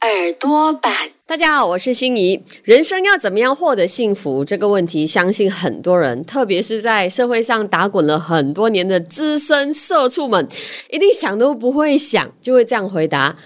耳朵版。大家好，我是心怡。人生要怎么样获得幸福这个问题，相信很多人，特别是在社会上打滚了很多年的资深社畜们，一定想都不会想，就会这样回答。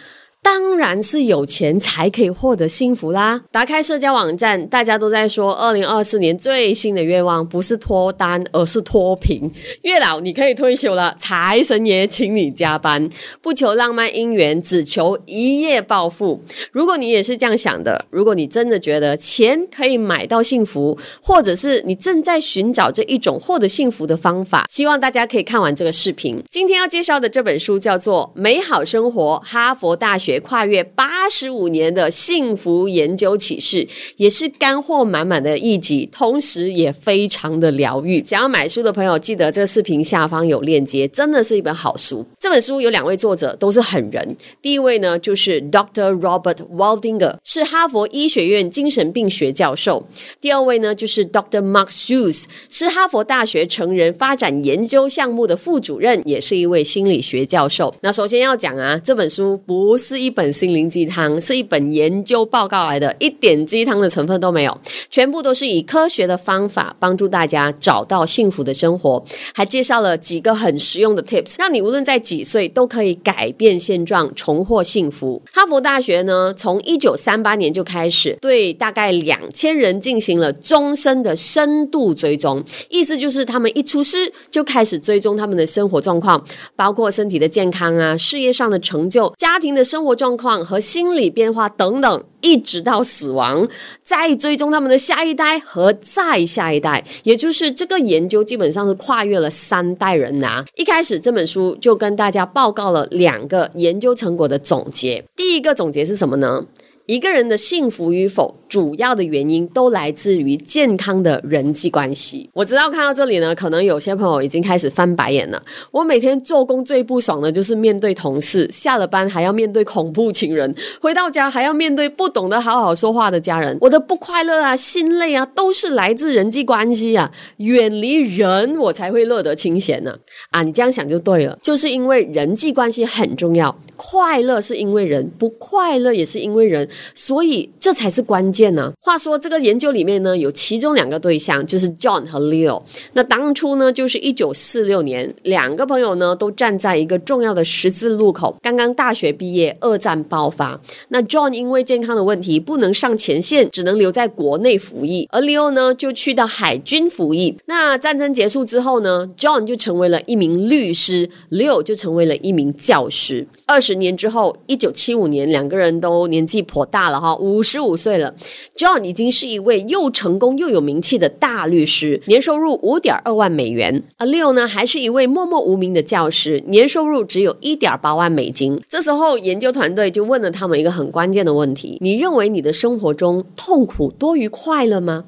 当然是有钱才可以获得幸福啦！打开社交网站，大家都在说，二零二四年最新的愿望不是脱单，而是脱贫。月老，你可以退休了，财神爷请你加班，不求浪漫姻缘，只求一夜暴富。如果你也是这样想的，如果你真的觉得钱可以买到幸福，或者是你正在寻找这一种获得幸福的方法，希望大家可以看完这个视频。今天要介绍的这本书叫做《美好生活》，哈佛大学。跨越八十五年的幸福研究启示，也是干货满满的一集，同时也非常的疗愈。想要买书的朋友，记得这个视频下方有链接，真的是一本好书。这本书有两位作者，都是狠人。第一位呢，就是 Dr. Robert Waldinger，是哈佛医学院精神病学教授；第二位呢，就是 Dr. Mark Hughes，是哈佛大学成人发展研究项目的副主任，也是一位心理学教授。那首先要讲啊，这本书不是一本心灵鸡汤，是一本研究报告来的，一点鸡汤的成分都没有，全部都是以科学的方法帮助大家找到幸福的生活，还介绍了几个很实用的 tips，让你无论在几岁都可以改变现状，重获幸福。哈佛大学呢，从一九三八年就开始对大概两千人进行了终身的深度追踪，意思就是他们一出师就开始追踪他们的生活状况，包括身体的健康啊、事业上的成就、家庭的生活状况和心理变化等等，一直到死亡，再追踪他们的下一代和再下一代，也就是这个研究基本上是跨越了三代人呐。一开始这本书就跟大家报告了两个研究成果的总结，第一个总结是什么呢？一个人的幸福与否。主要的原因都来自于健康的人际关系。我知道看到这里呢，可能有些朋友已经开始翻白眼了。我每天做工最不爽的就是面对同事，下了班还要面对恐怖情人，回到家还要面对不懂得好好说话的家人。我的不快乐啊、心累啊，都是来自人际关系啊。远离人，我才会乐得清闲呢。啊，你这样想就对了，就是因为人际关系很重要。快乐是因为人，不快乐也是因为人，所以这才是关键。呢？话说这个研究里面呢，有其中两个对象，就是 John 和 Leo。那当初呢，就是一九四六年，两个朋友呢都站在一个重要的十字路口，刚刚大学毕业，二战爆发。那 John 因为健康的问题不能上前线，只能留在国内服役，而 Leo 呢就去到海军服役。那战争结束之后呢，John 就成为了一名律师，Leo 就成为了一名教师。二十年之后，一九七五年，两个人都年纪颇大了哈，五十五岁了。John 已经是一位又成功又有名气的大律师，年收入五点二万美元。而 Leo 呢，还是一位默默无名的教师，年收入只有一点八万美金。这时候，研究团队就问了他们一个很关键的问题：你认为你的生活中痛苦多于快乐吗？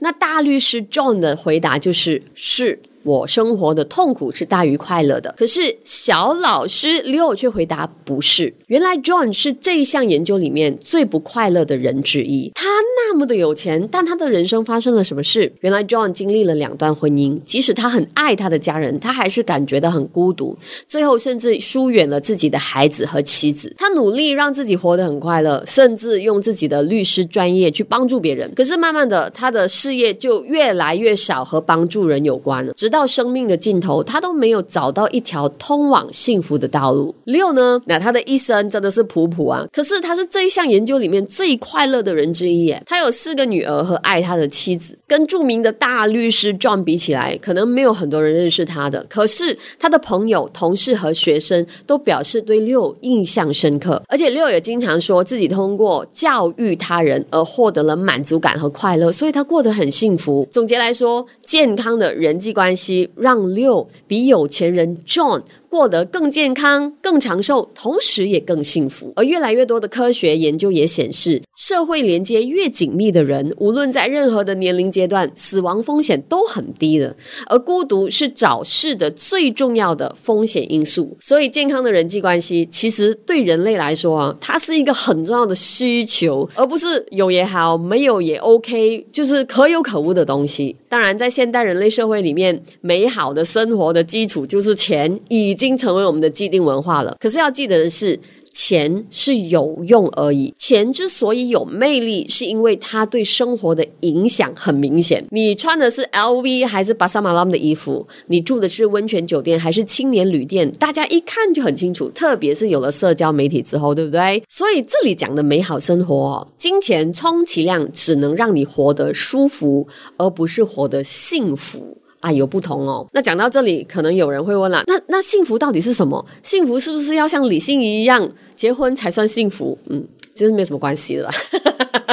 那大律师 John 的回答就是是。我生活的痛苦是大于快乐的，可是小老师 Leo 却回答不是。原来 John 是这一项研究里面最不快乐的人之一。他那么的有钱，但他的人生发生了什么事？原来 John 经历了两段婚姻，即使他很爱他的家人，他还是感觉到很孤独。最后甚至疏远了自己的孩子和妻子。他努力让自己活得很快乐，甚至用自己的律师专业去帮助别人。可是慢慢的，他的事业就越来越少和帮助人有关了。直到到生命的尽头，他都没有找到一条通往幸福的道路。六呢？那他的一生真的是普普啊。可是他是这一项研究里面最快乐的人之一耶。他有四个女儿和爱他的妻子。跟著名的大律师 John 比起来，可能没有很多人认识他的。可是他的朋友、同事和学生都表示对六印象深刻。而且六也经常说自己通过教育他人而获得了满足感和快乐，所以他过得很幸福。总结来说，健康的人际关。关系让六比有钱人 John 过得更健康、更长寿，同时也更幸福。而越来越多的科学研究也显示，社会连接越紧密的人，无论在任何的年龄阶段，死亡风险都很低的。而孤独是早逝的最重要的风险因素。所以，健康的人际关系其实对人类来说啊，它是一个很重要的需求，而不是有也好，没有也 OK，就是可有可无的东西。当然，在现代人类社会里面，美好的生活的基础就是钱，以已经成为我们的既定文化了。可是要记得的是。钱是有用而已。钱之所以有魅力，是因为它对生活的影响很明显。你穿的是 LV 还是巴萨马拉姆的衣服？你住的是温泉酒店还是青年旅店？大家一看就很清楚。特别是有了社交媒体之后，对不对？所以这里讲的美好生活，金钱充其量只能让你活得舒服，而不是活得幸福。啊，有不同哦。那讲到这里，可能有人会问了，那那幸福到底是什么？幸福是不是要像李欣怡一样结婚才算幸福？嗯，其实没什么关系的。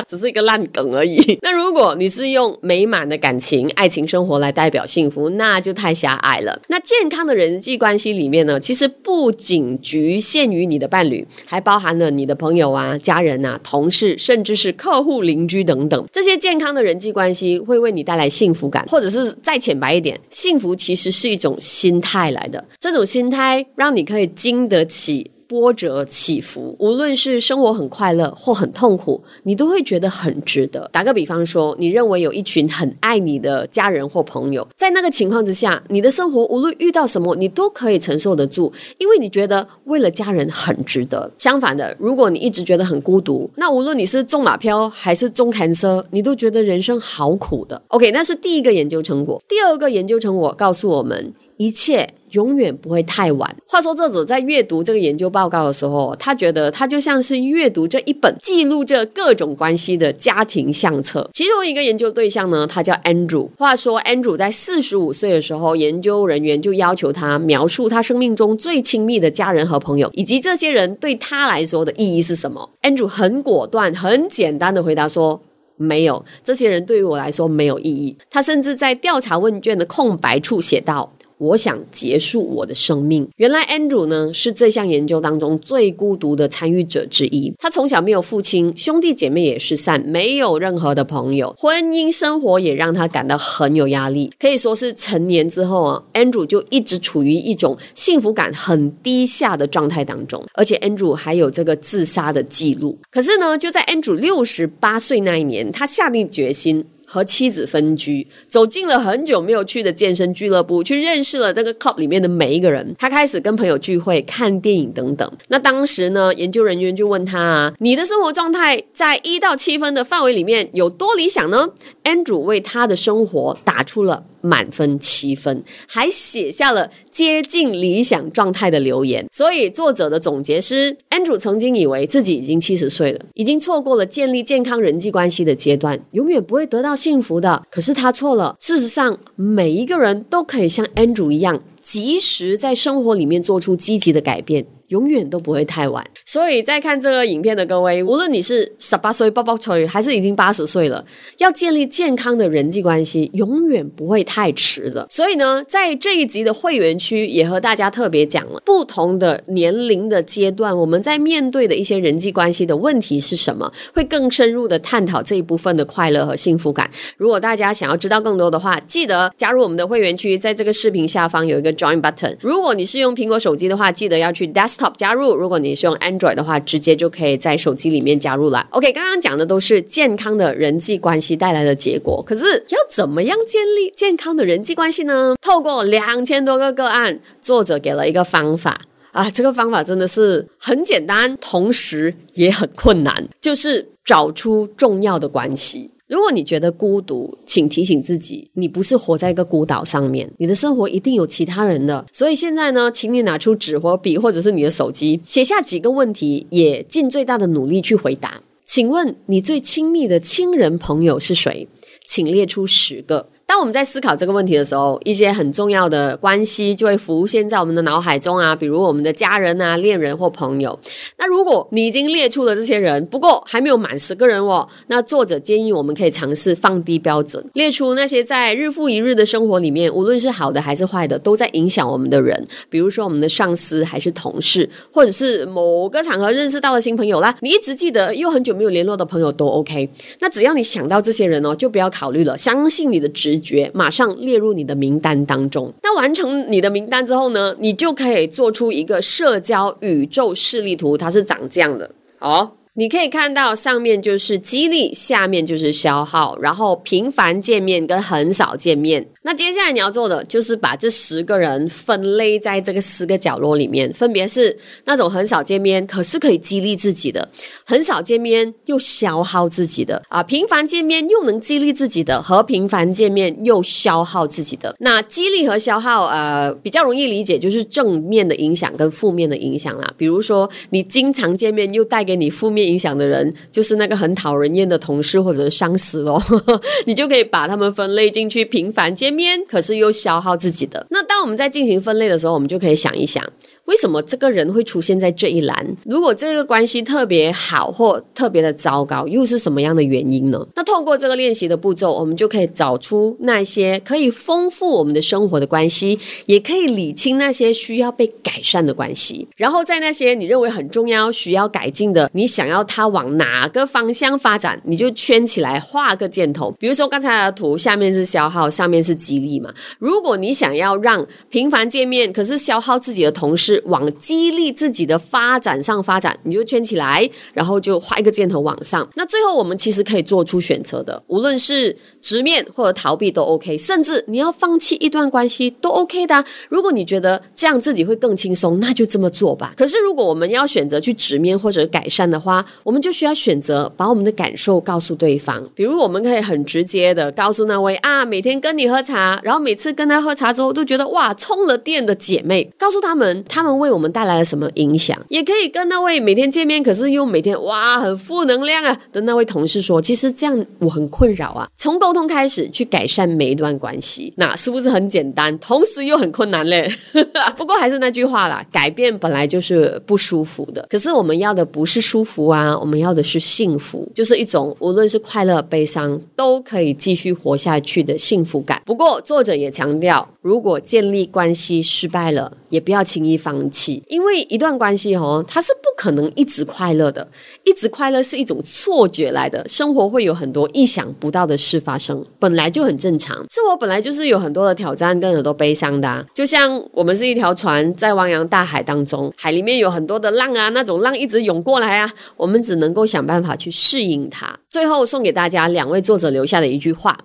只是一个烂梗而已。那如果你是用美满的感情、爱情生活来代表幸福，那就太狭隘了。那健康的人际关系里面呢，其实不仅局限于你的伴侣，还包含了你的朋友啊、家人啊、同事，甚至是客户、邻居等等。这些健康的人际关系会为你带来幸福感，或者是再浅白一点，幸福其实是一种心态来的。这种心态让你可以经得起。波折起伏，无论是生活很快乐或很痛苦，你都会觉得很值得。打个比方说，你认为有一群很爱你的家人或朋友，在那个情况之下，你的生活无论遇到什么，你都可以承受得住，因为你觉得为了家人很值得。相反的，如果你一直觉得很孤独，那无论你是中马票还是中坎车，你都觉得人生好苦的。OK，那是第一个研究成果。第二个研究成果告诉我们。一切永远不会太晚。话说，作者在阅读这个研究报告的时候，他觉得他就像是阅读这一本记录着各种关系的家庭相册。其中一个研究对象呢，他叫 Andrew。话说，Andrew 在四十五岁的时候，研究人员就要求他描述他生命中最亲密的家人和朋友，以及这些人对他来说的意义是什么。Andrew 很果断、很简单的回答说：“没有，这些人对于我来说没有意义。”他甚至在调查问卷的空白处写道。我想结束我的生命。原来 Andrew 呢是这项研究当中最孤独的参与者之一。他从小没有父亲，兄弟姐妹也失散，没有任何的朋友，婚姻生活也让他感到很有压力。可以说是成年之后啊，Andrew 就一直处于一种幸福感很低下的状态当中。而且 Andrew 还有这个自杀的记录。可是呢，就在 Andrew 六十八岁那一年，他下定决心。和妻子分居，走进了很久没有去的健身俱乐部，去认识了这个 club 里面的每一个人。他开始跟朋友聚会、看电影等等。那当时呢，研究人员就问他啊：“你的生活状态在一到七分的范围里面有多理想呢？”Andrew 为他的生活打出了。满分七分，还写下了接近理想状态的留言。所以作者的总结是：Andrew 曾经以为自己已经七十岁了，已经错过了建立健康人际关系的阶段，永远不会得到幸福的。可是他错了。事实上，每一个人都可以像 Andrew 一样，及时在生活里面做出积极的改变。永远都不会太晚，所以在看这个影片的各位，无论你是十八岁抱抱吹，还是已经八十岁了，要建立健康的人际关系，永远不会太迟的。所以呢，在这一集的会员区也和大家特别讲了，不同的年龄的阶段，我们在面对的一些人际关系的问题是什么，会更深入的探讨这一部分的快乐和幸福感。如果大家想要知道更多的话，记得加入我们的会员区，在这个视频下方有一个 Join button。如果你是用苹果手机的话，记得要去 Dash。Top 加入，如果你是用 Android 的话，直接就可以在手机里面加入了。OK，刚刚讲的都是健康的人际关系带来的结果，可是要怎么样建立健康的人际关系呢？透过两千多个个案，作者给了一个方法啊，这个方法真的是很简单，同时也很困难，就是找出重要的关系。如果你觉得孤独，请提醒自己，你不是活在一个孤岛上面，你的生活一定有其他人的。所以现在呢，请你拿出纸或笔，或者是你的手机，写下几个问题，也尽最大的努力去回答。请问你最亲密的亲人朋友是谁？请列出十个。当我们在思考这个问题的时候，一些很重要的关系就会浮现在我们的脑海中啊，比如我们的家人啊、恋人或朋友。那如果你已经列出了这些人，不过还没有满十个人哦，那作者建议我们可以尝试放低标准，列出那些在日复一日的生活里面，无论是好的还是坏的，都在影响我们的人。比如说我们的上司，还是同事，或者是某个场合认识到的新朋友啦，你一直记得又很久没有联络的朋友都 OK。那只要你想到这些人哦，就不要考虑了，相信你的直觉，马上列入你的名单当中。那完成你的名单之后呢，你就可以做出一个社交宇宙示例图，它是长这样的哦。你可以看到上面就是激励，下面就是消耗，然后频繁见面跟很少见面。那接下来你要做的就是把这十个人分类在这个四个角落里面，分别是那种很少见面可是可以激励自己的，很少见面又消耗自己的啊，频繁见面又能激励自己的，和频繁见面又消耗自己的。那激励和消耗，呃，比较容易理解，就是正面的影响跟负面的影响啦。比如说你经常见面又带给你负面。影响的人就是那个很讨人厌的同事或者是上司咯，你就可以把他们分类进去，频繁见面，可是又消耗自己的。那当我们在进行分类的时候，我们就可以想一想。为什么这个人会出现在这一栏？如果这个关系特别好或特别的糟糕，又是什么样的原因呢？那透过这个练习的步骤，我们就可以找出那些可以丰富我们的生活的关系，也可以理清那些需要被改善的关系。然后在那些你认为很重要、需要改进的，你想要它往哪个方向发展，你就圈起来画个箭头。比如说刚才的图，下面是消耗，上面是激励嘛。如果你想要让频繁见面，可是消耗自己的同事。往激励自己的发展上发展，你就圈起来，然后就画一个箭头往上。那最后我们其实可以做出选择的，无论是直面或者逃避都 OK，甚至你要放弃一段关系都 OK 的。如果你觉得这样自己会更轻松，那就这么做吧。可是如果我们要选择去直面或者改善的话，我们就需要选择把我们的感受告诉对方。比如我们可以很直接的告诉那位啊，每天跟你喝茶，然后每次跟他喝茶之后都觉得哇充了电的姐妹，告诉他们他们。为我们带来了什么影响？也可以跟那位每天见面，可是又每天哇很负能量啊的那位同事说，其实这样我很困扰啊。从沟通开始去改善每一段关系，那是不是很简单？同时又很困难嘞。不过还是那句话啦，改变本来就是不舒服的。可是我们要的不是舒服啊，我们要的是幸福，就是一种无论是快乐、悲伤都可以继续活下去的幸福感。不过作者也强调，如果建立关系失败了，也不要轻易放。放弃因为一段关系哦，它是不可能一直快乐的，一直快乐是一种错觉来的。生活会有很多意想不到的事发生，本来就很正常。生活本来就是有很多的挑战跟很多悲伤的，就像我们是一条船在汪洋大海当中，海里面有很多的浪啊，那种浪一直涌过来啊，我们只能够想办法去适应它。最后送给大家两位作者留下的一句话。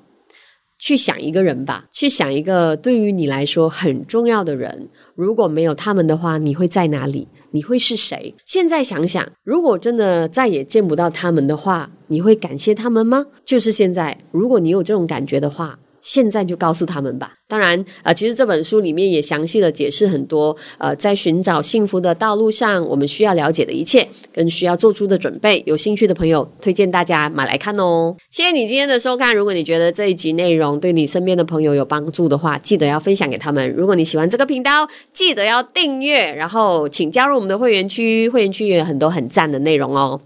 去想一个人吧，去想一个对于你来说很重要的人。如果没有他们的话，你会在哪里？你会是谁？现在想想，如果真的再也见不到他们的话，你会感谢他们吗？就是现在，如果你有这种感觉的话。现在就告诉他们吧。当然，呃，其实这本书里面也详细的解释很多，呃，在寻找幸福的道路上，我们需要了解的一切，跟需要做出的准备。有兴趣的朋友，推荐大家买来看哦。谢谢你今天的收看。如果你觉得这一集内容对你身边的朋友有帮助的话，记得要分享给他们。如果你喜欢这个频道，记得要订阅，然后请加入我们的会员区。会员区也有很多很赞的内容哦。